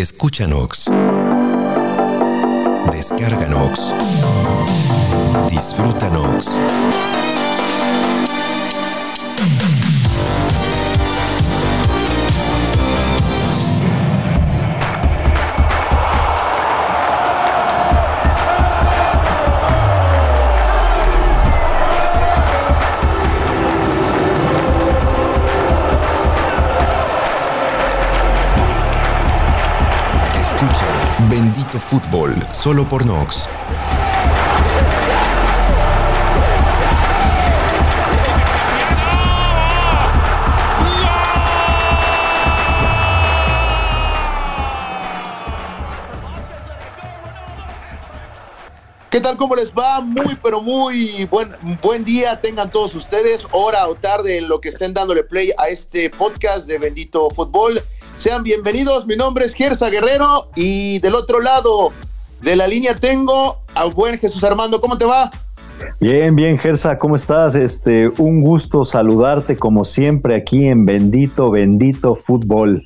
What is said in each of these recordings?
Escúchanos. Descárganos. Disfrútanos. Fútbol, solo por Nox. ¿Qué tal? ¿Cómo les va? Muy, pero muy buen, buen día tengan todos ustedes, hora o tarde en lo que estén dándole play a este podcast de Bendito Fútbol. Sean bienvenidos, mi nombre es Gersa Guerrero y del otro lado de la línea tengo al buen Jesús Armando. ¿Cómo te va? Bien, bien, Gersa, ¿cómo estás? Este, un gusto saludarte como siempre aquí en Bendito, Bendito Fútbol.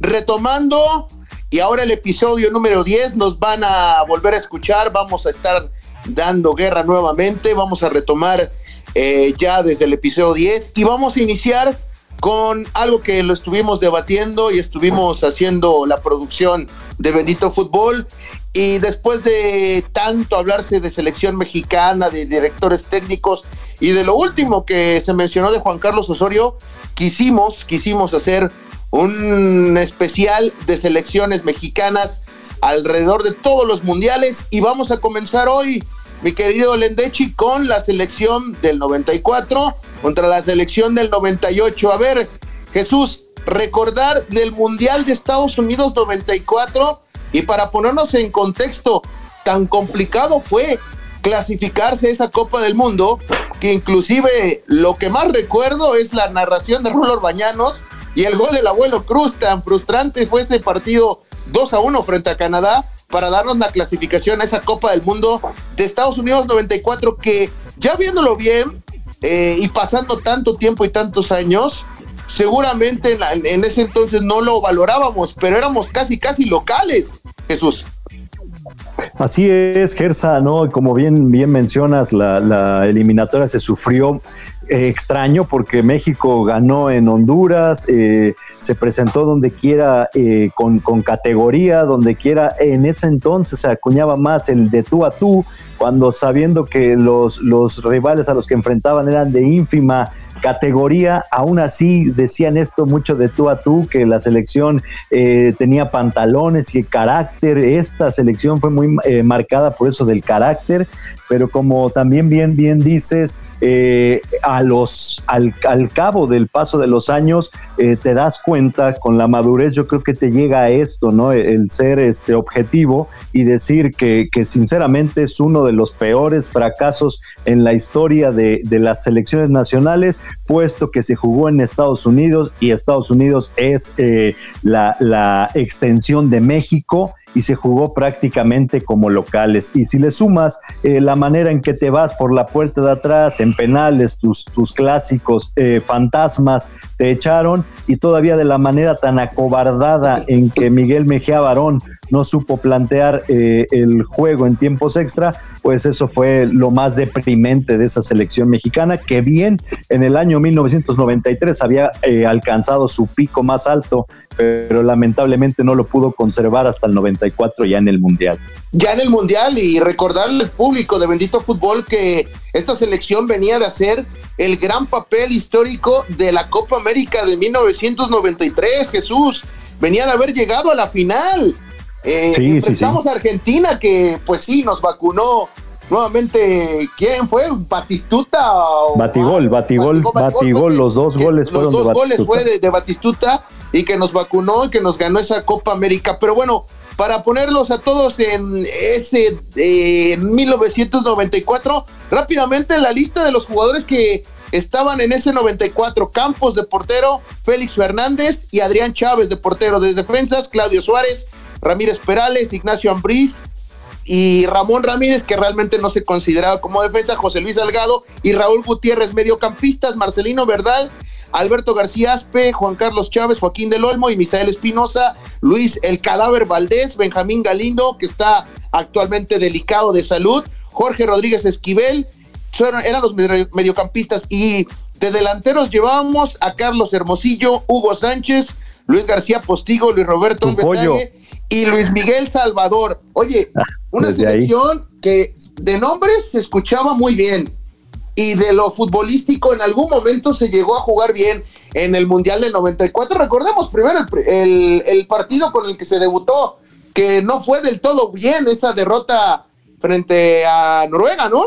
Retomando, y ahora el episodio número 10 nos van a volver a escuchar, vamos a estar dando guerra nuevamente, vamos a retomar eh, ya desde el episodio 10 y vamos a iniciar con algo que lo estuvimos debatiendo y estuvimos haciendo la producción de Bendito Fútbol. Y después de tanto hablarse de selección mexicana, de directores técnicos y de lo último que se mencionó de Juan Carlos Osorio, quisimos, quisimos hacer un especial de selecciones mexicanas alrededor de todos los mundiales y vamos a comenzar hoy, mi querido Lendechi, con la selección del 94 contra la selección del 98. A ver, Jesús, recordar del Mundial de Estados Unidos 94 y para ponernos en contexto, tan complicado fue clasificarse a esa Copa del Mundo que inclusive lo que más recuerdo es la narración de Rulo Bañanos y el gol del abuelo Cruz, tan frustrante fue ese partido 2 a 1 frente a Canadá para darnos la clasificación a esa Copa del Mundo de Estados Unidos 94 que ya viéndolo bien, eh, y pasando tanto tiempo y tantos años, seguramente en, ese entonces no lo valorábamos, pero éramos casi, casi locales, Jesús. Así es, Gersa, ¿no? Como bien, bien mencionas, la eliminatoria se sufrió eh, extraño porque México ganó en Honduras, eh, se presentó donde quiera con, con, categoría, donde quiera. En ese entonces se acuñaba más el de tú a tú, cuando sabiendo que los, los rivales a los que enfrentaban eran de ínfima categoría, aún así decían esto mucho de tú a tú, que la selección eh, tenía pantalones y carácter, esta selección fue muy eh, marcada por eso del carácter, pero como también bien, bien dices, eh, a los, al, al, cabo del paso de los años te das cuenta con la madurez, yo creo que te llega a esto, ¿no? El ser este objetivo y decir que, que sinceramente es uno de los peores fracasos en la historia de, de las selecciones nacionales, puesto que se jugó en Estados Unidos y Estados Unidos es eh, la, la extensión de México y se jugó prácticamente como locales. Y si le sumas eh, la manera en que te vas por la puerta de atrás, en penales, tus, tus clásicos eh, fantasmas te echaron y todavía de la manera tan acobardada en que Miguel Mejía Barón no supo plantear eh, el juego en tiempos extra, pues eso fue lo más deprimente de esa selección mexicana, que bien en el año 1993 había alcanzado su pico más alto pero lamentablemente no lo pudo conservar hasta el 94 ya en el Mundial. Ya en el Mundial y recordarle al público de Bendito Fútbol que esta selección venía de hacer el gran papel histórico de la Copa América de 1993, Jesús. Venía de haber llegado a la final. Eh, sí, enfrentamos a Argentina que pues sí nos vacunó nuevamente, ¿quién fue? ¿Batistuta? O, Batigol, Batigol, Batigol, los dos goles fueron Los dos goles fue de, de, Batistuta y que nos vacunó y que nos ganó esa Copa América. Pero bueno, para ponerlos a todos en ese eh, 1994, rápidamente la lista de los jugadores que estaban en ese 94, Campos de portero, Félix Fernández y Adrián Chávez de portero, de defensas, Claudio Suárez, Ramírez Perales, Ignacio Ambriz y Ramón Ramírez, que realmente no se consideraba como defensa, José Luis Salgado y Raúl Gutiérrez, mediocampistas, Marcelino Verdal, Alberto García Aspe, Juan Carlos Chávez, Joaquín del Olmo y Misael Espinosa, Luis El Cadáver Valdés, Benjamín Galindo, que está actualmente delicado de salud, Jorge Rodríguez Esquivel, eran los mediocampistas. Y de delanteros llevábamos a Carlos Hermosillo, Hugo Sánchez, Luis García Postigo, Luis Roberto y Luis Miguel Salvador. Oye, una selección que de nombres se escuchaba muy bien y de lo futbolístico en algún momento se llegó a jugar bien en el Mundial del 94. Recordemos primero el, el, partido con el que se debutó, que no fue del todo bien esa derrota frente a Noruega, ¿no?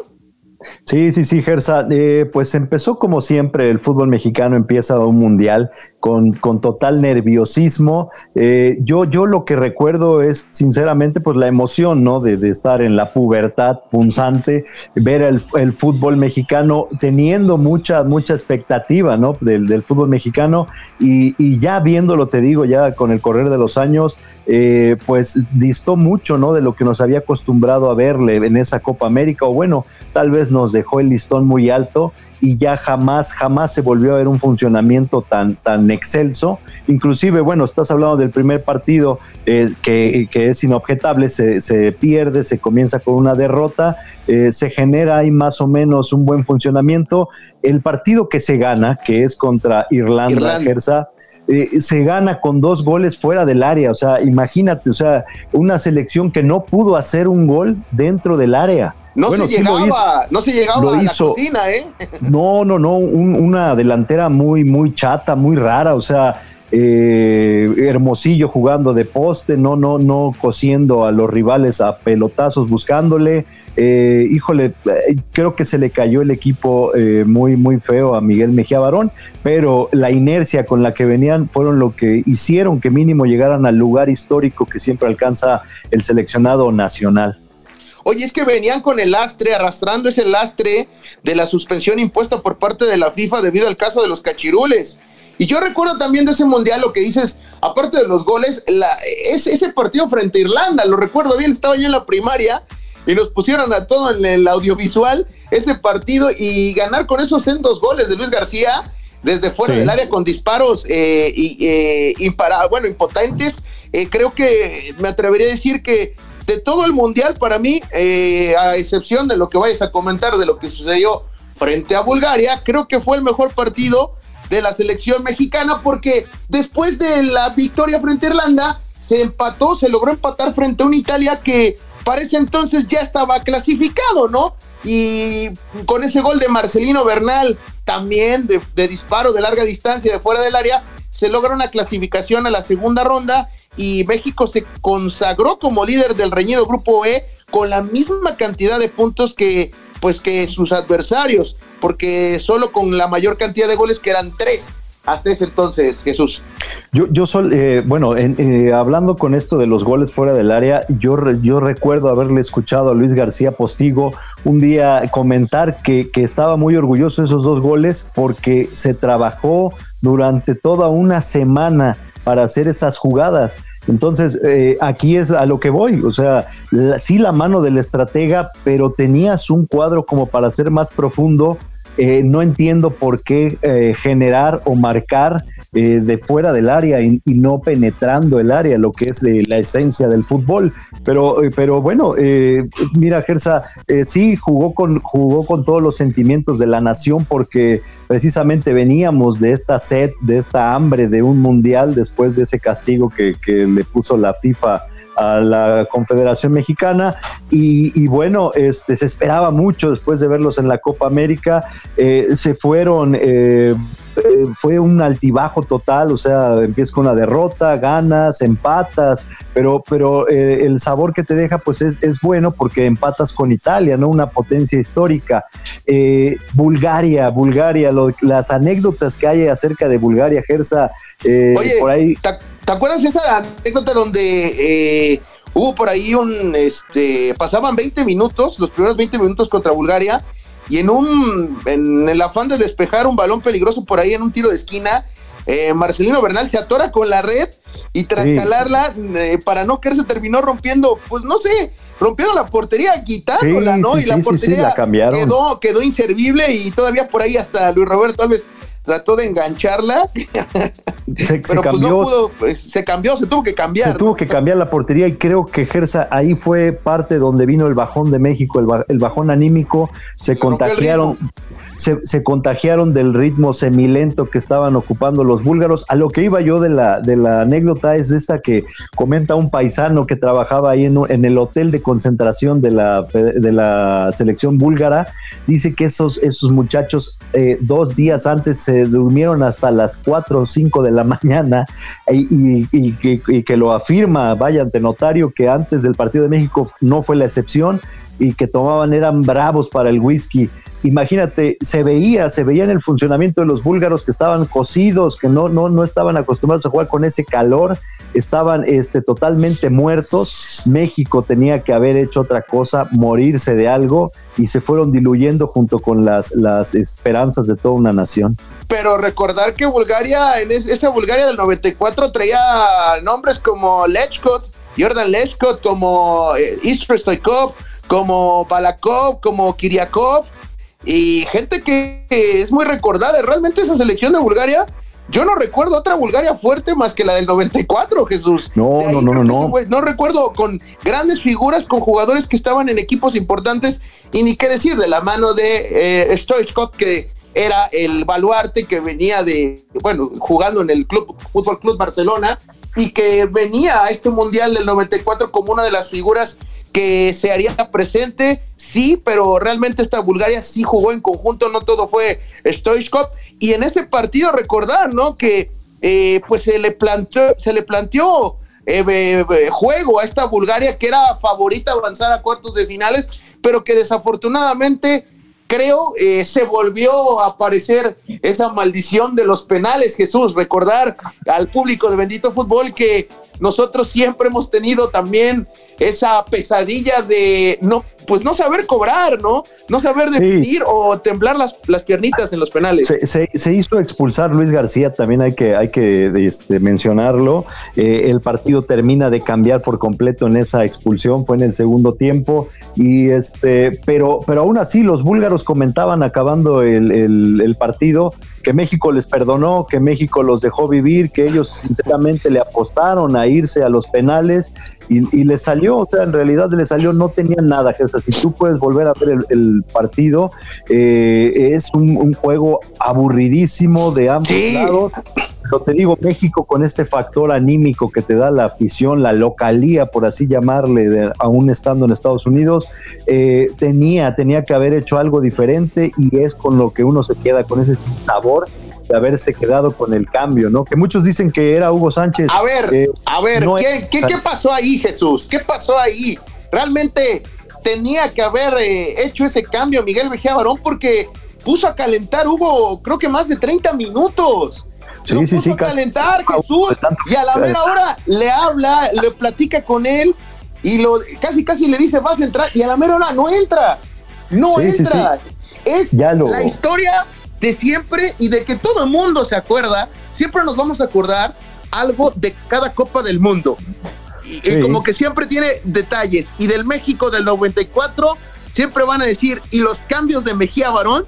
Sí, sí, sí, Gersa. Eh, pues empezó como siempre, el fútbol mexicano empieza un mundial con, con total nerviosismo. Eh, yo, yo lo que recuerdo es, sinceramente, pues la emoción, ¿no? De, estar en la pubertad punzante, ver el, fútbol mexicano teniendo mucha, mucha expectativa, ¿no? Del, del fútbol mexicano y, y, ya viéndolo, te digo, ya con el correr de los años, eh, pues distó mucho, ¿no? De lo que nos había acostumbrado a verle en esa Copa América, o bueno, tal vez nos dejó el listón muy alto y ya jamás, jamás se volvió a ver un funcionamiento tan, tan excelso. Inclusive, bueno, estás hablando del primer partido eh, que, es inobjetable, se, pierde, se comienza con una derrota, eh, se genera ahí más o menos un buen funcionamiento. El partido que se gana, que es contra Irlanda, Irlanda. Eh, se gana con dos goles fuera del área. O sea, imagínate, o sea, una selección que no pudo hacer un gol dentro del área. No se llegaba, no se llegaba a la cocina, ¿eh? No, no, no, una delantera muy, muy chata, muy rara, o sea, eh, Hermosillo jugando de poste, no, no, no cosiendo a los rivales a pelotazos buscándole. Eh, híjole, eh, creo que se le cayó el equipo muy, muy feo a Miguel Mejía Barón, pero la inercia con la que venían fueron lo que hicieron que mínimo llegaran al lugar histórico que siempre alcanza el seleccionado nacional. Oye, es que venían con el lastre, arrastrando ese lastre de la suspensión impuesta por parte de la FIFA debido al caso de los cachirules. Y yo recuerdo también de ese mundial lo que dices, aparte de los goles, ese, partido frente a Irlanda, lo recuerdo bien, estaba yo en la primaria y nos pusieron a todo en el audiovisual ese partido y ganar con esos dos goles de Luis García desde fuera del área con disparos eh, y, eh, bueno, impotentes. Eh, creo que me atrevería a decir que de todo el mundial para mí, a excepción de lo que vayas a comentar de lo que sucedió frente a Bulgaria, creo que fue el mejor partido de la selección mexicana porque después de la victoria frente a Irlanda, se empató, se logró empatar frente a una Italia que parece entonces ya estaba clasificado, ¿no? Y con ese gol de Marcelino Bernal, también de, de disparo de larga distancia de fuera del área, se logra una clasificación a la segunda ronda y México se consagró como líder del reñido grupo E con la misma cantidad de puntos que pues que sus adversarios, porque solo con la mayor cantidad de goles que eran tres hasta ese entonces, Jesús. Yo, yo sol, eh, bueno, eh, hablando con esto de los goles fuera del área, yo, yo recuerdo haberle escuchado a Luis García Postigo un día comentar que, que estaba muy orgulloso de esos dos goles porque se trabajó durante toda una semana para hacer esas jugadas. Entonces, eh, aquí es a lo que voy, o sea, sí la mano del estratega, pero tenías un cuadro como para ser más profundo eh, no entiendo por qué eh, generar o marcar eh, de fuera del área y, no penetrando el área, lo que es la esencia del fútbol. Pero, pero bueno, mira, Gersa, sí jugó con, jugó con todos los sentimientos de la nación porque precisamente veníamos de esta sed, de esta hambre de un mundial después de ese castigo que, que le puso la FIFA a la Confederación Mexicana y, bueno, este, se esperaba mucho después de verlos en la Copa América, eh, se fueron, eh, eh, fue un altibajo total, o sea, empiezas con una derrota, ganas, empatas, pero, pero el sabor que te deja pues es, es, bueno porque empatas con Italia, ¿no? Una potencia histórica. Bulgaria, Bulgaria, las anécdotas que hay acerca de Bulgaria, Gersa, por ahí... ¿Te acuerdas esa anécdota donde eh, hubo por ahí un, este, pasaban 20 minutos, los primeros 20 minutos contra Bulgaria, y en un, en el afán de despejar un balón peligroso por ahí en un tiro de esquina, eh, Marcelino Bernal se atora con la red y tras calarla, eh, para no caerse, terminó rompiendo, pues no sé, rompiendo la portería, quitándola, ¿no? y la portería Quedó, quedó inservible y todavía por ahí hasta Luis Roberto Alves trató de engancharla, se, pero pues cambió, no pudo, pues, se cambió, se tuvo que cambiar. Se tuvo que cambiar la portería y creo que Gersa ahí fue parte donde vino el bajón de México, el, bajón anímico, se contagiaron, se, contagiaron del ritmo semilento que estaban ocupando los búlgaros. A lo que iba yo de la, de la anécdota es esta que comenta un paisano que trabajaba ahí en, en el hotel de concentración de la, de la selección búlgara. Dice que esos, esos muchachos eh, dos días antes se durmieron hasta las 4 o 5 de la mañana y, y que lo afirma, vaya ante notario, que antes del partido de México no fue la excepción y que tomaban eran bravos para el whisky imagínate, se veía, se veía en el funcionamiento de los búlgaros que estaban cocidos, que no, no, no estaban acostumbrados a jugar con ese calor, estaban este, totalmente muertos. México tenía que haber hecho otra cosa, morirse de algo, y se fueron diluyendo junto con las, las esperanzas de toda una nación. Pero recordar que Bulgaria, en esa Bulgaria del 94, traía nombres como Lechkot, Jordan Lechkot, como eh, Stoikov, como Balakov, como Kiriakov, y gente que, es muy recordada. Realmente esa selección de Bulgaria, yo no recuerdo otra Bulgaria fuerte más que la del 94, Jesús. No, no, no, no, no. no recuerdo con grandes figuras, con jugadores que estaban en equipos importantes y ni qué decir de la mano de eh, Stoichkov, que era el baluarte que venía de, bueno, jugando en el club, Fútbol Club Barcelona y que venía a este Mundial del 94 como una de las figuras que se haría presente, sí, pero realmente esta Bulgaria sí jugó en conjunto, no todo fue Stoichkov. Y en ese partido recordar, ¿no? Que eh, pues se le planteó, se le planteó eh, juego a esta Bulgaria que era favorita avanzar a cuartos de finales, pero que desafortunadamente creo eh, se volvió a aparecer esa maldición de los penales, Jesús. Recordar al público de Bendito Fútbol que nosotros siempre hemos tenido también esa pesadilla de no pues no saber cobrar, ¿no? No saber definir o temblar las, las, piernitas en los penales. Se, hizo expulsar Luis García, también hay que, hay que este, mencionarlo. Eh, el partido termina de cambiar por completo en esa expulsión, fue en el segundo tiempo. Y este, pero, pero aún así, los búlgaros comentaban acabando el, el partido que México les perdonó, que México los dejó vivir, que ellos sinceramente le apostaron a irse a los penales y, les salió, o sea, en realidad les salió, no tenían nada, que si tú puedes volver a ver el, partido, eh, es un, juego aburridísimo de ambos lados. Pero te digo, México con este factor anímico que te da la afición, la localía, por así llamarle, aún estando en Estados Unidos, eh, tenía, tenía que haber hecho algo diferente y es con lo que uno se queda, con ese sabor de haberse quedado con el cambio, ¿no? Que muchos dicen que era Hugo Sánchez. A ver, eh, a ver, ¿qué, ¿qué, pasó ahí, Jesús? ¿Qué pasó ahí? Realmente tenía que haber eh, hecho ese cambio Miguel Mejía Barón porque puso a calentar Hugo, creo que más de 30 minutos. Sí, sí, puso sí, a calentar Jesús y a la mera hora le habla, le platica con él y lo casi casi le dice vas a entrar y a la mera hora no entra, no entras. Es la historia de siempre y de que todo el mundo se acuerda, siempre nos vamos a acordar algo de cada Copa del Mundo. Y, como que siempre tiene detalles. Y del México del 94, siempre van a decir, y los cambios de Mejía Barón,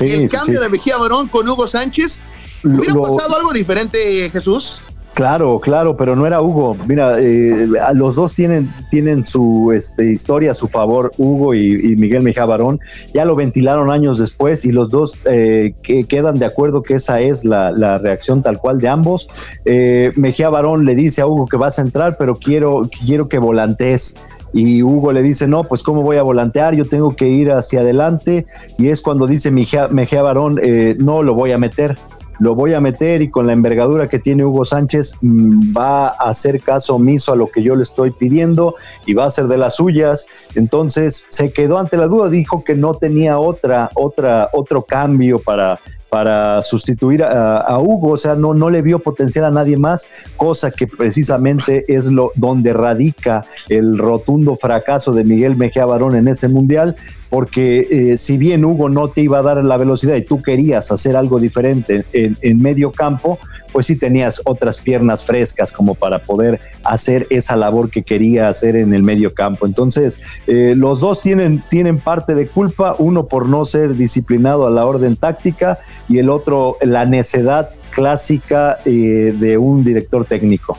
y el cambio de Mejía Barón con Hugo Sánchez, ¿hubiera pasado algo diferente, Jesús? Claro, claro, pero no era Hugo. Mira, eh, los dos tienen, tienen su este, historia a su favor, Hugo y, Miguel Mejía Barón. Ya lo ventilaron años después y los dos eh, que quedan de acuerdo que esa es la, reacción tal cual de ambos. Eh, Mejía Barón le dice a Hugo que vas a entrar, pero quiero, quiero que volantes. Y Hugo le dice, no, pues cómo voy a volantear, yo tengo que ir hacia adelante. Y es cuando dice Mejía, Mejía Barón, no lo voy a meter lo voy a meter y con la envergadura que tiene Hugo Sánchez mm, va a hacer caso omiso a lo que yo le estoy pidiendo y va a ser de las suyas. Entonces se quedó ante la duda, dijo que no tenía otra, otra, otro cambio para para sustituir a, Hugo, o sea, no, no le vio potencial a nadie más, cosa que precisamente es lo donde radica el rotundo fracaso de Miguel Mejía Barón en ese mundial, porque eh, si bien Hugo no te iba a dar la velocidad y tú querías hacer algo diferente en, en medio campo, pues sí tenías otras piernas frescas como para poder hacer esa labor que quería hacer en el medio campo. Entonces, eh, los dos tienen, tienen parte de culpa, uno por no ser disciplinado a la orden táctica y el otro la necedad clásica eh, de un director técnico.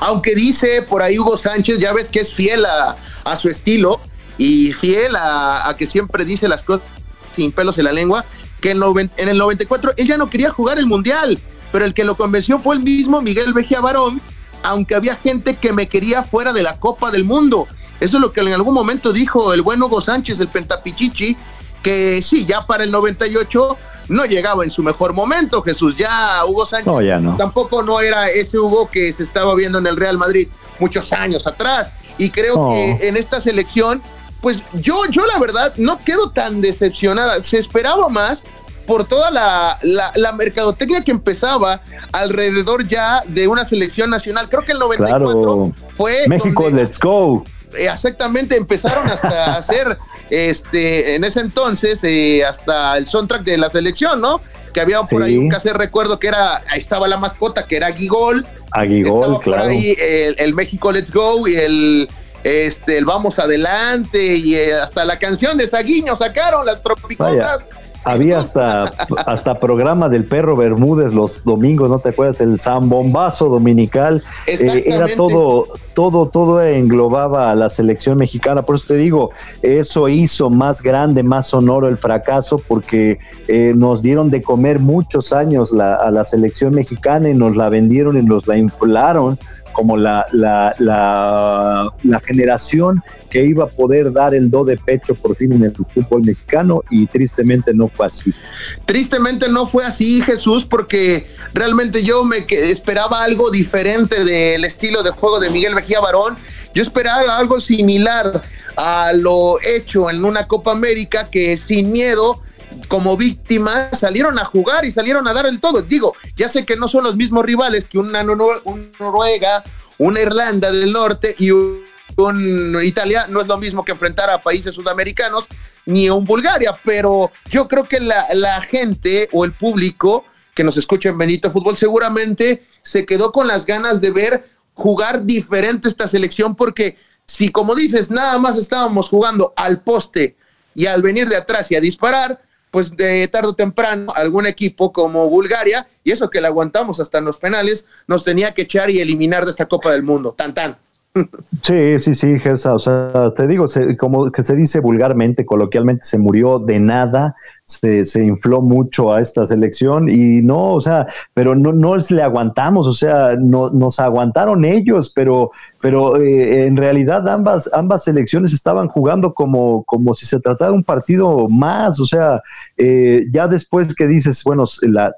Aunque dice por ahí Hugo Sánchez, ya ves que es fiel a, su estilo y fiel a, que siempre dice las cosas sin pelos en la lengua, que en, en el 94 él ya no quería jugar el Mundial pero el que lo convenció fue el mismo Miguel Vejía Barón, aunque había gente que me quería fuera de la Copa del Mundo. Eso es lo que en algún momento dijo el buen Hugo Sánchez, el Pentapichichi, que sí, ya para el 98 no llegaba en su mejor momento, Jesús. Ya Hugo Sánchez tampoco no era ese Hugo que se estaba viendo en el Real Madrid muchos años atrás. Y creo que en esta selección, pues yo, yo la verdad no quedo tan decepcionada. Se esperaba más por toda la, la, mercadotecnia que empezaba alrededor ya de una selección nacional. Creo que el 94 fue... México, let's go. Exactamente, empezaron hasta a hacer, este, en ese entonces, eh, hasta el soundtrack de la selección, ¿no? Que había por ahí un caso recuerdo que era, ahí estaba la mascota, que era Guigol. Aguigol, claro. Por ahí el, México Let's Go y el este, el Vamos Adelante y eh, hasta la canción de Saguiño sacaron las tropicosas. Había hasta, hasta programa del perro Bermúdez los domingos, ¿no te acuerdas? El zambombazo dominical. Eh, era todo, todo, todo englobaba a la selección mexicana. Por eso te digo, eso hizo más grande, más sonoro el fracaso, porque eh, nos dieron de comer muchos años a la selección mexicana y nos la vendieron y nos la inflaron como la, la, la, generación que iba a poder dar el do de pecho por fin en el fútbol mexicano y tristemente no fue así. Tristemente no fue así, Jesús, porque realmente yo me esperaba algo diferente del estilo de juego de Miguel Mejía Barón. Yo esperaba algo similar a lo hecho en una Copa América que sin miedo como víctimas salieron a jugar y salieron a dar el todo. Digo, ya sé que no son los mismos rivales que una, Noruega, una Irlanda del Norte y un, Italia, no es lo mismo que enfrentar a países sudamericanos ni un Bulgaria, pero yo creo que la, la gente o el público que nos escucha en Benito Fútbol seguramente se quedó con las ganas de ver jugar diferente esta selección porque si como dices, nada más estábamos jugando al poste y al venir de atrás y a disparar, pues de tarde o temprano algún equipo como Bulgaria, y eso que le aguantamos hasta en los penales, nos tenía que echar y eliminar de esta Copa del Mundo. Tan tan. Sí, sí, sí, Gersa. O sea, te digo, como que se dice vulgarmente, coloquialmente, se murió de nada se, se, infló mucho a esta selección y no, o sea, pero no, no le aguantamos, o sea, no, nos aguantaron ellos, pero, pero eh, en realidad ambas, ambas selecciones estaban jugando como, como si se tratara de un partido más, o sea, eh, ya después que dices, bueno,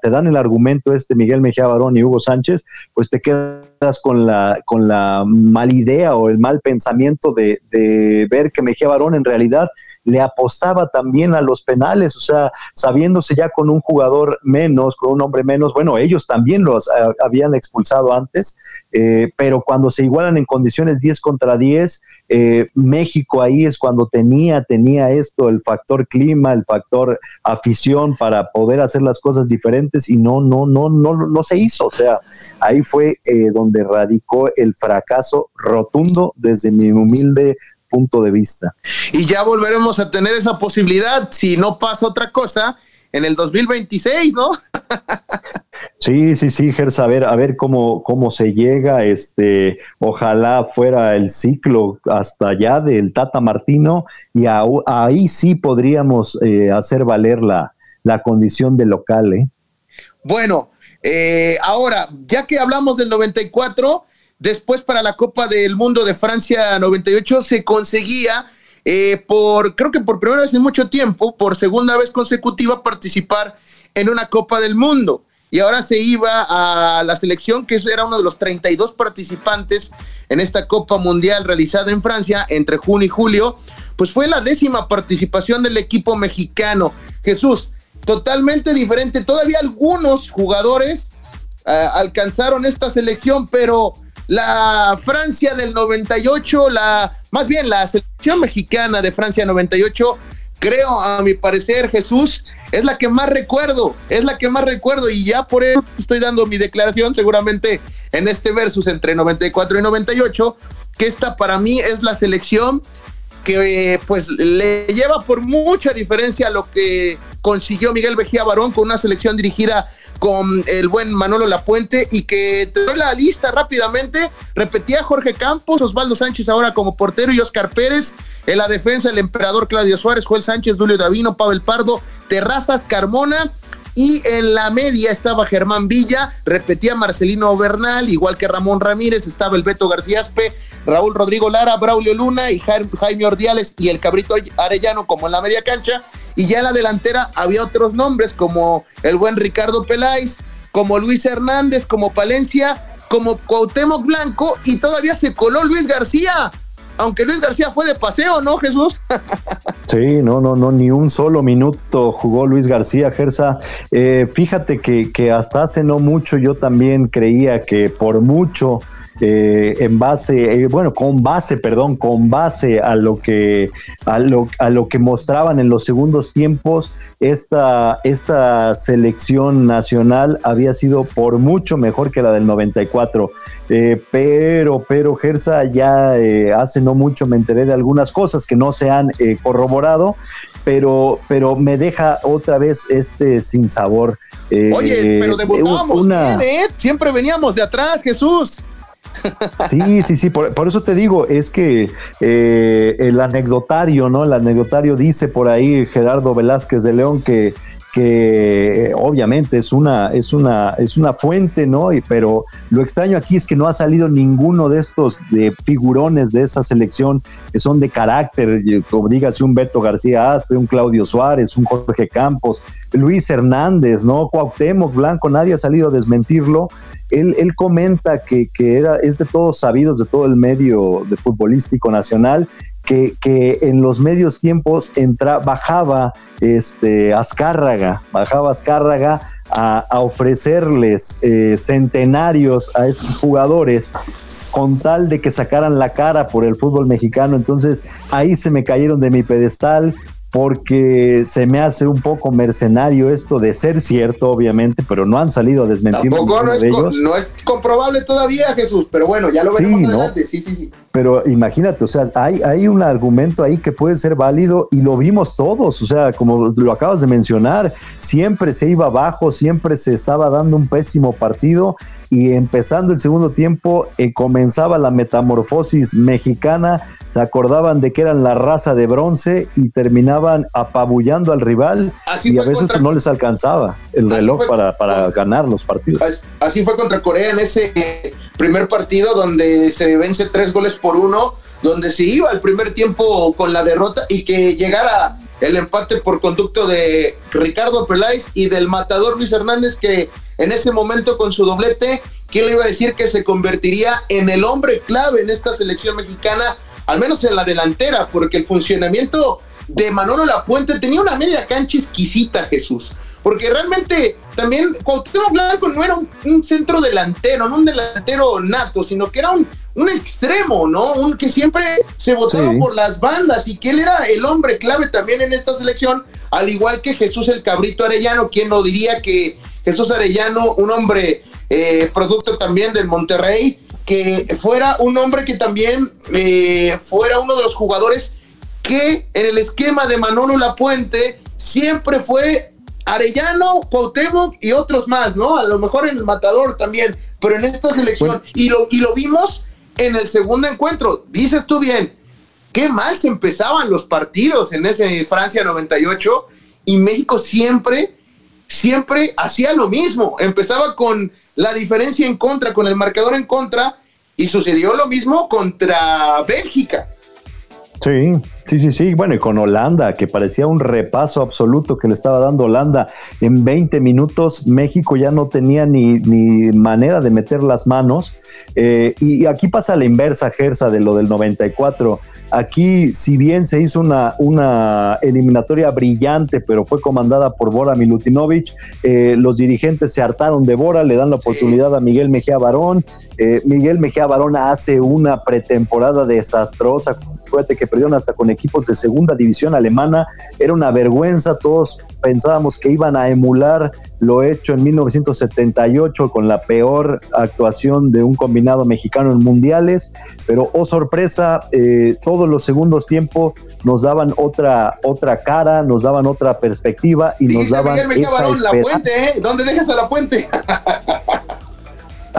te dan el argumento este Miguel Mejía Barón y Hugo Sánchez, pues te quedas con la, con la mala idea o el mal pensamiento de, de ver que Mejía Barón en realidad le apostaba también a los penales, o sea, sabiéndose ya con un jugador menos, con un hombre menos, bueno, ellos también los eh, habían expulsado antes, eh, pero cuando se igualan en condiciones 10 contra 10, eh, México ahí es cuando tenía, tenía esto, el factor clima, el factor afición para poder hacer las cosas diferentes y no, no, no, no, no se hizo. O sea, ahí fue donde radicó el fracaso rotundo desde mi humilde punto de vista. Y ya volveremos a tener esa posibilidad si no pasa otra cosa en el 2026, ¿no? Sí, sí, sí, Gersa, a ver, a ver cómo, cómo se llega, este, ojalá fuera el ciclo hasta allá del Tata Martino y ahí sí podríamos eh, hacer valer la, la, condición de local, ¿eh? Bueno, eh, ahora, ya que hablamos del 94, Después para la Copa del Mundo de Francia 98 se conseguía eh, por, creo que por primera vez en mucho tiempo, por segunda vez consecutiva, participar en una Copa del Mundo. Y ahora se iba a la selección, que era uno de los 32 participantes en esta Copa Mundial realizada en Francia entre junio y julio. Pues fue la décima participación del equipo mexicano. Jesús, totalmente diferente. Todavía algunos jugadores eh, alcanzaron esta selección, pero la Francia del 98, la, más bien la selección mexicana de Francia 98, creo, a mi parecer, Jesús, es la que más recuerdo, es la que más recuerdo y ya por eso estoy dando mi declaración seguramente en este versus entre 94 y 98, que esta para mí es la selección que pues le lleva por mucha diferencia a lo que consiguió Miguel Vejía Barón con una selección dirigida con el buen Manolo Lapuente y que te doy la lista rápidamente. Repetía Jorge Campos, Osvaldo Sánchez ahora como portero y Oscar Pérez. En la defensa el emperador Claudio Suárez, Joel Sánchez, Julio Davino, Pavel Pardo, Terrazas, Carmona. Y en la media estaba Germán Villa, repetía Marcelino Bernal, igual que Ramón Ramírez, estaba el Beto García Aspe, Raúl Rodrigo Lara, Braulio Luna y Jaime Ordiales y el Cabrito Arellano como en la media cancha. Y ya en la delantera había otros nombres como el buen Ricardo Peláez, como Luis Hernández, como Palencia, como Cuauhtémoc Blanco y todavía se coló Luis García. Aunque Luis García fue de paseo, ¿no, Jesús? Sí, no, no, no, ni un solo minuto jugó Luis García, Gersa. Eh, fíjate que, que hasta hace no mucho yo también creía que por mucho eh, en base, eh, bueno, con base, perdón, con base a lo que a lo, a lo que mostraban en los segundos tiempos, esta, esta selección nacional había sido por mucho mejor que la del 94. Eh, pero, pero Gersa ya hace no mucho me enteré de algunas cosas que no se han corroborado, pero, pero me deja otra vez este sin sabor. Oye, pero debutábamos bien, Siempre veníamos de atrás, Jesús. Sí, sí, sí, por, eso te digo, es que eh, el anecdotario, ¿no? El anecdotario dice por ahí Gerardo Velázquez de León que, que obviamente es una, es una, es una fuente, ¿no? Y, pero lo extraño aquí es que no ha salido ninguno de estos de figurones de esa selección que son de carácter, como un Beto García Aspe, un Claudio Suárez, un Jorge Campos, Luis Hernández, ¿no? Cuauhtémoc Blanco, nadie ha salido a desmentirlo él, él comenta que, que, era, es de todos sabidos, de todo el medio de futbolístico nacional, que, que en los medios tiempos entra, bajaba este, Azcárraga, bajaba Azcárraga a, a ofrecerles eh, centenarios a estos jugadores con tal de que sacaran la cara por el fútbol mexicano. Entonces ahí se me cayeron de mi pedestal, porque se me hace un poco mercenario esto de ser cierto, obviamente, pero no han salido a desmentir. Tampoco no es, no es, comprobable todavía, Jesús, pero bueno, ya lo veremos adelante. Sí, sí, sí. Pero imagínate, o sea, hay, hay un argumento ahí que puede ser válido y lo vimos todos, o sea, como lo acabas de mencionar, siempre se iba abajo, siempre se estaba dando un pésimo partido y empezando el segundo tiempo eh, comenzaba la metamorfosis mexicana, se acordaban de que eran la raza de bronce y terminaban apabullando al rival y a veces no les alcanzaba el reloj para, para ganar los partidos. Así fue contra Corea en ese primer partido donde se vence tres goles por uno, donde se iba el primer tiempo con la derrota y que llegara el empate por conducto de Ricardo Peláez y del matador Luis Hernández que en ese momento con su doblete, ¿quién le iba a decir que se convertiría en el hombre clave en esta selección mexicana, al menos en la delantera, porque el funcionamiento de Manolo Lapuente tenía una media cancha exquisita, Jesús. Porque realmente también Cuauhtémoc Blanco no era un, centro delantero, no un delantero nato, sino que era un, un extremo, ¿no? Un que siempre se votaba por las bandas y que él era el hombre clave también en esta selección, al igual que Jesús el Cabrito Arellano, quien no diría que Jesús Arellano, un hombre eh, producto también del Monterrey, que fuera un hombre que también eh, fuera uno de los jugadores que en el esquema de Manolo Lapuente siempre fue Arellano, Cuauhtémoc y otros más, ¿no? A lo mejor en el Matador también, pero en esta selección, y, lo, y lo vimos en el segundo encuentro, dices tú bien, qué mal se empezaban los partidos en ese Francia 98 y México siempre siempre hacía lo mismo. Empezaba con la diferencia en contra, con el marcador en contra, y sucedió lo mismo contra Bélgica. Sí, sí, sí, sí. Bueno, y con Holanda, que parecía un repaso absoluto que le estaba dando Holanda. En 20 minutos México ya no tenía ni, ni manera de meter las manos. Eh, y aquí pasa la inversa, Gersa, de lo del 94. Aquí, si bien se hizo una, una eliminatoria brillante, pero fue comandada por Bora Milutinovic, eh, los dirigentes se hartaron de Bora, le dan la oportunidad a Miguel Mejía Barón. Eh, Miguel Mejía Barón hace una pretemporada desastrosa Fíjate que perdieron hasta con equipos de segunda división alemana. Era una vergüenza. Todos pensábamos que iban a emular lo hecho en 1978 con la peor actuación de un combinado mexicano en mundiales. Pero, oh sorpresa, eh, todos los segundos tiempos nos daban otra, otra cara, nos daban otra perspectiva y nos daban. Miguel la puente, ¿eh? ¿Dónde dejas a la puente?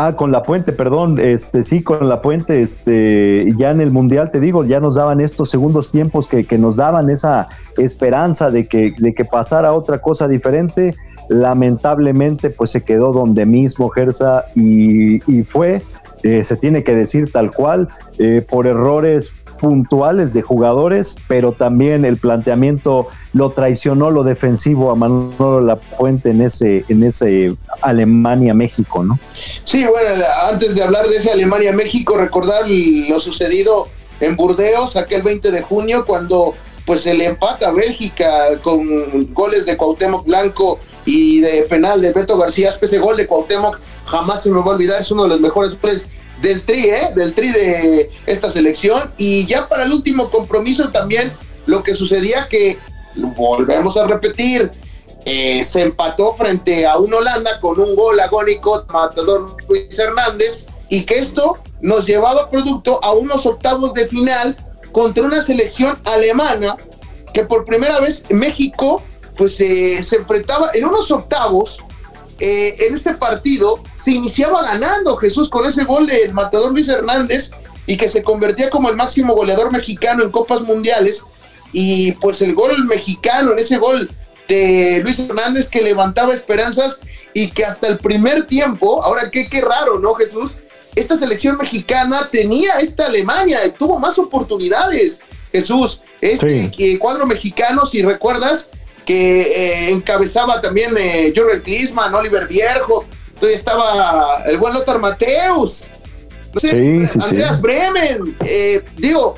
Ah, con la puente, perdón, este sí, con la puente, este, ya en el mundial te digo, ya nos daban estos segundos tiempos que, que nos daban esa esperanza de que, de que pasara otra cosa diferente. Lamentablemente, pues se quedó donde mismo Gersa y, y fue, eh, se tiene que decir tal cual, eh, por errores puntuales de jugadores, pero también el planteamiento lo traicionó lo defensivo a Manolo Lapuente en ese, en ese Alemania-México, ¿no? Sí, bueno, antes de hablar de ese Alemania-México, recordar lo sucedido en Burdeos aquel 20 de junio cuando pues se le empata a Bélgica con goles de Cuauhtémoc Blanco y de penal de Beto García, ese gol de Cuauhtémoc jamás se me va a olvidar, es uno de los mejores goles del tri, ¿eh? del tri de esta selección. Y ya para el último compromiso también lo que sucedía que, volvemos a repetir, eh, se empató frente a un Holanda con un gol agónico, matador Luis Hernández, y que esto nos llevaba producto a unos octavos de final contra una selección alemana que por primera vez México pues eh, se enfrentaba en unos octavos eh, en este partido se iniciaba ganando Jesús con ese gol del matador Luis Hernández y que se convertía como el máximo goleador mexicano en Copas Mundiales. Y pues el gol mexicano, en ese gol de Luis Hernández que levantaba esperanzas y que hasta el primer tiempo, ahora qué, qué raro, ¿no, Jesús? Esta selección mexicana tenía esta Alemania, tuvo más oportunidades, Jesús. Este cuadro mexicano, si recuerdas, que eh, encabezaba también eh, Jürgen Klinsmann, Oliver Vierjo, entonces estaba el buen Lothar Mateus, no sé, Andreas Bremen, eh, digo,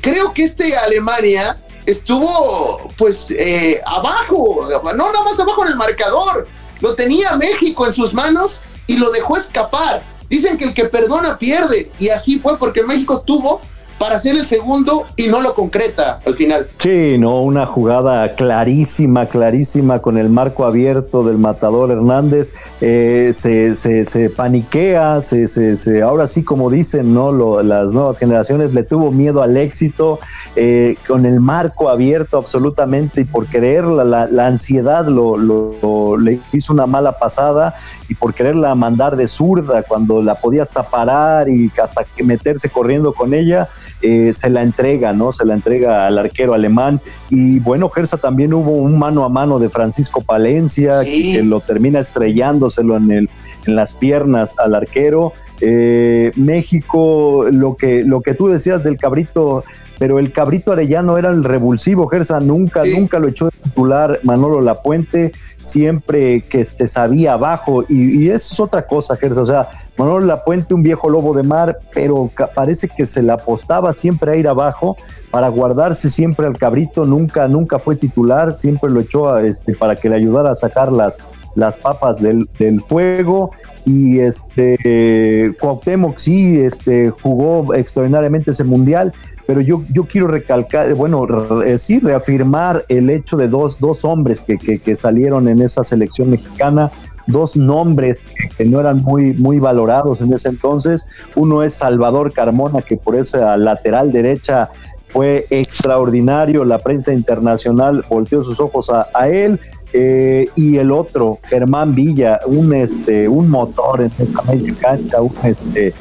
creo que este Alemania estuvo pues eh, abajo, no nada más abajo en el marcador, lo tenía México en sus manos y lo dejó escapar. Dicen que el que perdona pierde. Y así fue porque México tuvo para hacer el segundo y no lo concreta al final. Sí, no, una jugada clarísima, clarísima con el marco abierto del matador Hernández. Eh, se, se, paniquea, se, se, ahora sí, como dicen, ¿no? las nuevas generaciones le tuvo miedo al éxito, eh, con el marco abierto absolutamente y por querer la, la, ansiedad lo, lo, le hizo una mala pasada y por quererla mandar de zurda cuando la podía hasta parar y hasta meterse corriendo con ella eh, se la entrega, ¿no? Se la entrega al arquero alemán. Y bueno, Gersa también hubo un mano a mano de Francisco Palencia, que, lo termina estrellándoselo en, el, en las piernas al arquero. Eh, México, lo que, lo que tú decías del cabrito, pero el cabrito arellano era el revulsivo, Gersa, nunca, nunca lo echó de titular Manolo Lapuente siempre que se sabía abajo, y, eso es otra cosa, Gersa, o sea, Manuel Lapuente, un viejo lobo de mar, pero parece que se le apostaba siempre a ir abajo para guardarse siempre al cabrito, nunca, nunca fue titular, siempre lo echó a, este, para que le ayudara a sacar las, las papas del, del fuego y este Cuauhtémoc sí este, jugó extraordinariamente ese mundial, pero yo, yo quiero recalcar, bueno, eh, sí, reafirmar el hecho de dos, dos hombres que, que, salieron en esa selección mexicana, dos nombres que, no eran muy, muy valorados en ese entonces. Uno es Salvador Carmona, que por esa lateral derecha fue extraordinario, la prensa internacional volteó sus ojos a él. Eh, y el otro, Germán Villa, un este, un motor en esta media cancha, un este,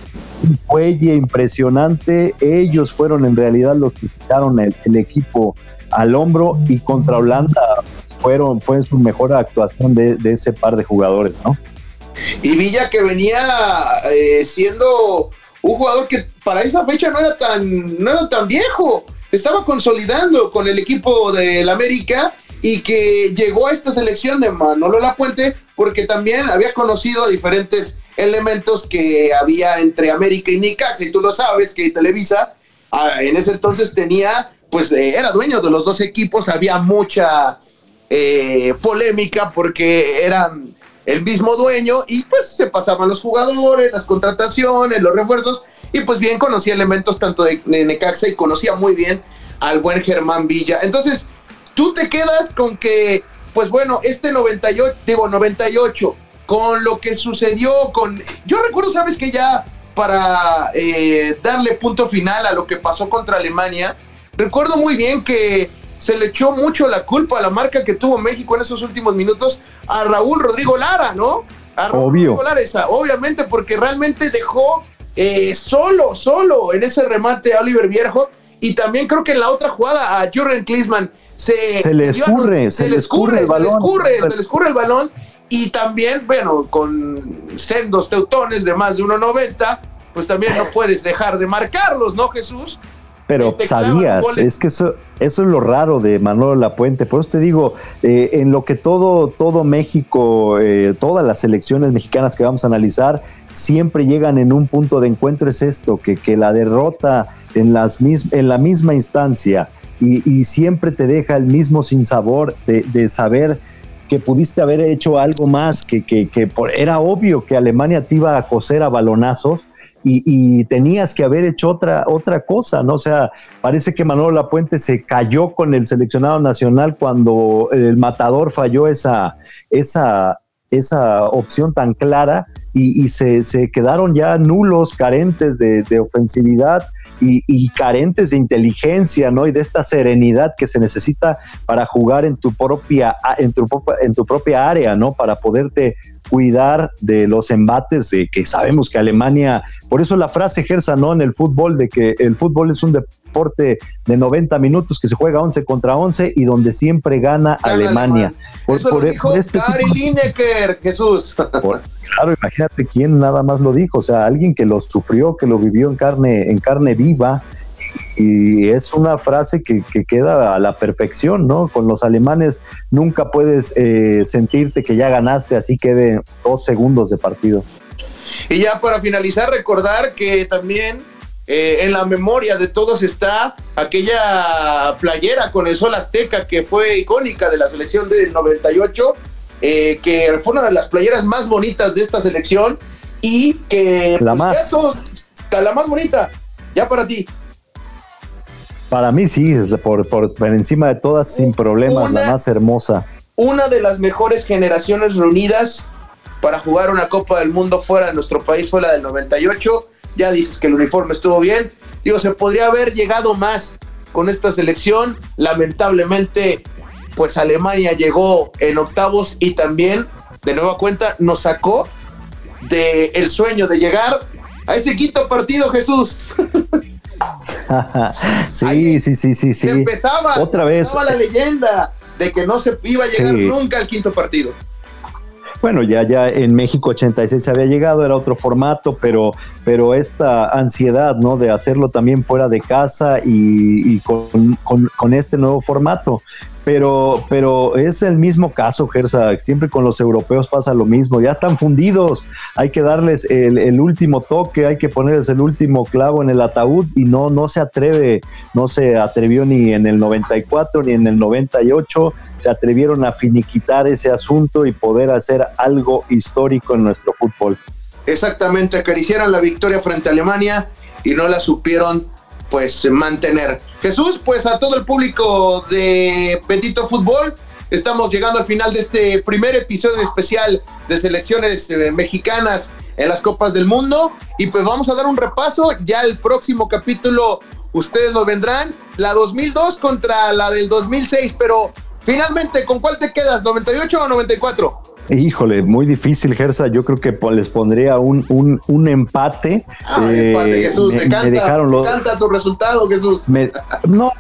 un fuelle impresionante. Ellos fueron en realidad los que quitaron el, equipo al hombro y contra Holanda fueron, fue su mejor actuación de, ese par de jugadores, ¿no? Y Villa que venía eh, siendo un jugador que para esa fecha no era tan, no era tan viejo, estaba consolidando con el equipo del América y que llegó a esta selección de Manolo Lapuente porque también había conocido diferentes elementos que había entre América y Nicax, y tú lo sabes que Televisa ah, en ese entonces tenía, pues eh, era dueño de los dos equipos, había mucha eh, polémica porque eran el mismo dueño y pues se pasaban los jugadores, las contrataciones, los refuerzos y pues bien conocía elementos tanto de, Necaxa y conocía muy bien al buen Germán Villa. Entonces, tú te quedas con que, pues bueno, este 98, digo 98, con lo que sucedió con... Yo recuerdo, sabes que ya para eh, darle punto final a lo que pasó contra Alemania, recuerdo muy bien que se le echó mucho la culpa a la marca que tuvo México en esos últimos minutos a Raúl Rodrigo Lara, ¿no? A Raúl Obvio. Rodrigo Lara, obviamente porque realmente dejó eh, solo, solo en ese remate a Oliver Vierjo y también creo que en la otra jugada a Jürgen Klinsmann se, se le escurre, se, le escurre, el balón. Se le escurre, se le escurre el balón y también, bueno, con sendos teutones de más de 1.90, pues también no puedes dejar de marcarlos, ¿no, Jesús? Pero sabías, es que eso, eso es lo raro de Manolo Lapuente. Por eso te digo, eh, en lo que todo, todo México, eh, todas las elecciones mexicanas que vamos a analizar, siempre llegan en un punto de encuentro, es esto, que, que la derrota en, las en la misma instancia y, siempre te deja el mismo sinsabor de, de saber que pudiste haber hecho algo más, que, que, que era obvio que Alemania te iba a coser a balonazos y, tenías que haber hecho otra, otra cosa, ¿no? O sea, parece que Manolo Lapuente se cayó con el seleccionado nacional cuando el matador falló esa, esa, esa opción tan clara y, se, se, quedaron ya nulos, carentes de, de ofensividad y, carentes de inteligencia, ¿no? Y de esta serenidad que se necesita para jugar en tu propia, en tu, en tu propia área, ¿no? Para poderte cuidar de los embates de que sabemos que Alemania, por eso la frase Gersa, ¿no? En el fútbol, de que el fútbol es un deporte de 90 minutos que se juega 11 contra 11 y donde siempre gana Alemania. Por, eso lo dijo este Lineker, Jesús. Claro, imagínate quién nada más lo dijo, o sea, alguien que lo sufrió, que lo vivió en carne, en carne viva, y es una frase que, queda a la perfección, ¿no? Con los alemanes nunca puedes eh, sentirte que ya ganaste, así quede dos segundos de partido. Y ya para finalizar, recordar que también eh, en la memoria de todos está aquella playera con el sol azteca que fue icónica de la selección del 98 eh, que fue una de las playeras más bonitas de esta selección y que la pues, más la más bonita ya para ti para mí sí es por, por, encima de todas sin problemas la más hermosa. Una de las mejores generaciones reunidas para jugar una Copa del Mundo fuera de nuestro país fue la del 98 ya dices que el uniforme estuvo bien. Digo se podría haber llegado más con esta selección. Lamentablemente pues Alemania llegó en octavos y también, de nueva cuenta, nos sacó del el sueño de llegar a ese quinto partido, Jesús. sí, sí, sí, sí, sí. empezaba, otra vez la leyenda de que no se iba a llegar nunca al quinto partido. Bueno, ya, ya en México 86 se había llegado, era otro formato, pero, pero esta ansiedad, ¿no? De hacerlo también fuera de casa y, con, con, este nuevo formato. Pero, pero es el mismo caso, Gersa. Siempre con los europeos pasa lo mismo. Ya están fundidos. Hay que darles el, último toque, hay que ponerles el último clavo en el ataúd y no, no se atreve, no se atrevió ni en el 94 ni en el 98. Se atrevieron a finiquitar ese asunto y poder hacer algo histórico en nuestro fútbol. Exactamente, acariciaron la victoria frente a Alemania y no la supieron pues mantener. Jesús, pues a todo el público de Bendito Fútbol, estamos llegando al final de este primer episodio especial de selecciones eh, mexicanas en las Copas del Mundo y pues vamos a dar un repaso, ya el próximo capítulo ustedes lo vendrán, la 2002 contra la del 2006, pero finalmente, ¿con cuál te quedas? ¿98 o 94? Híjole, muy difícil, Gersa. Yo creo que les pondría un, un, un empate. Ah, empate, Jesús. Me, encanta, tu resultado, Jesús. no,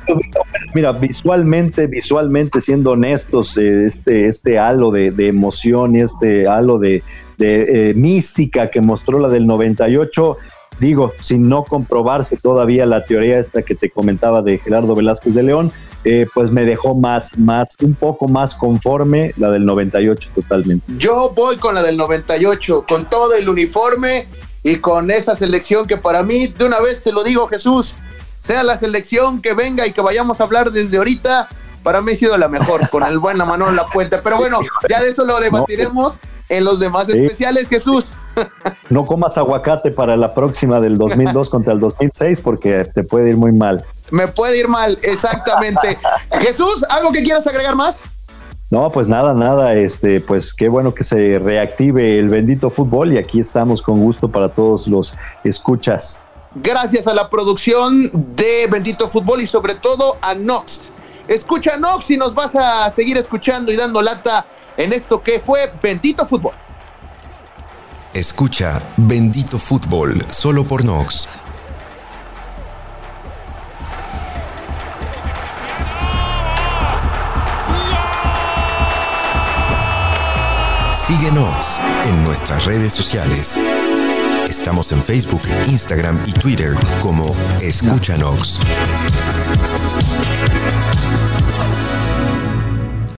mira, visualmente, visualmente, siendo honestos, eh, este, este halo de, emoción y este halo de, de eh, mística que mostró la del 98 digo, sin no comprobarse todavía la teoría esta que te comentaba de Gerardo Velázquez de León, eh, pues me dejó más, más, un poco más conforme la del 98 totalmente. Yo voy con la del 98, con todo el uniforme y con esa selección que para mí, de una vez te lo digo Jesús, sea la selección que venga y que vayamos a hablar desde ahorita, para mí ha sido la mejor, con el buen Manuel La Puente. Pero bueno, ya de eso lo debatiremos en los demás especiales, Jesús. No comas aguacate para la próxima del 2002 contra el 2006 porque te puede ir muy mal. Me puede ir mal, exactamente. Jesús, ¿algo que quieras agregar más? No, pues nada, nada, este, pues qué bueno que se reactive el bendito fútbol y aquí estamos con gusto para todos los escuchas. Gracias a la producción de Bendito Fútbol y sobre todo a Nox. Escucha Nox y nos vas a seguir escuchando y dando lata en esto que fue Bendito Fútbol. Escucha Bendito Fútbol solo por Nox. Síguenos en nuestras redes sociales. Estamos en Facebook, Instagram y Twitter como Escúchanos.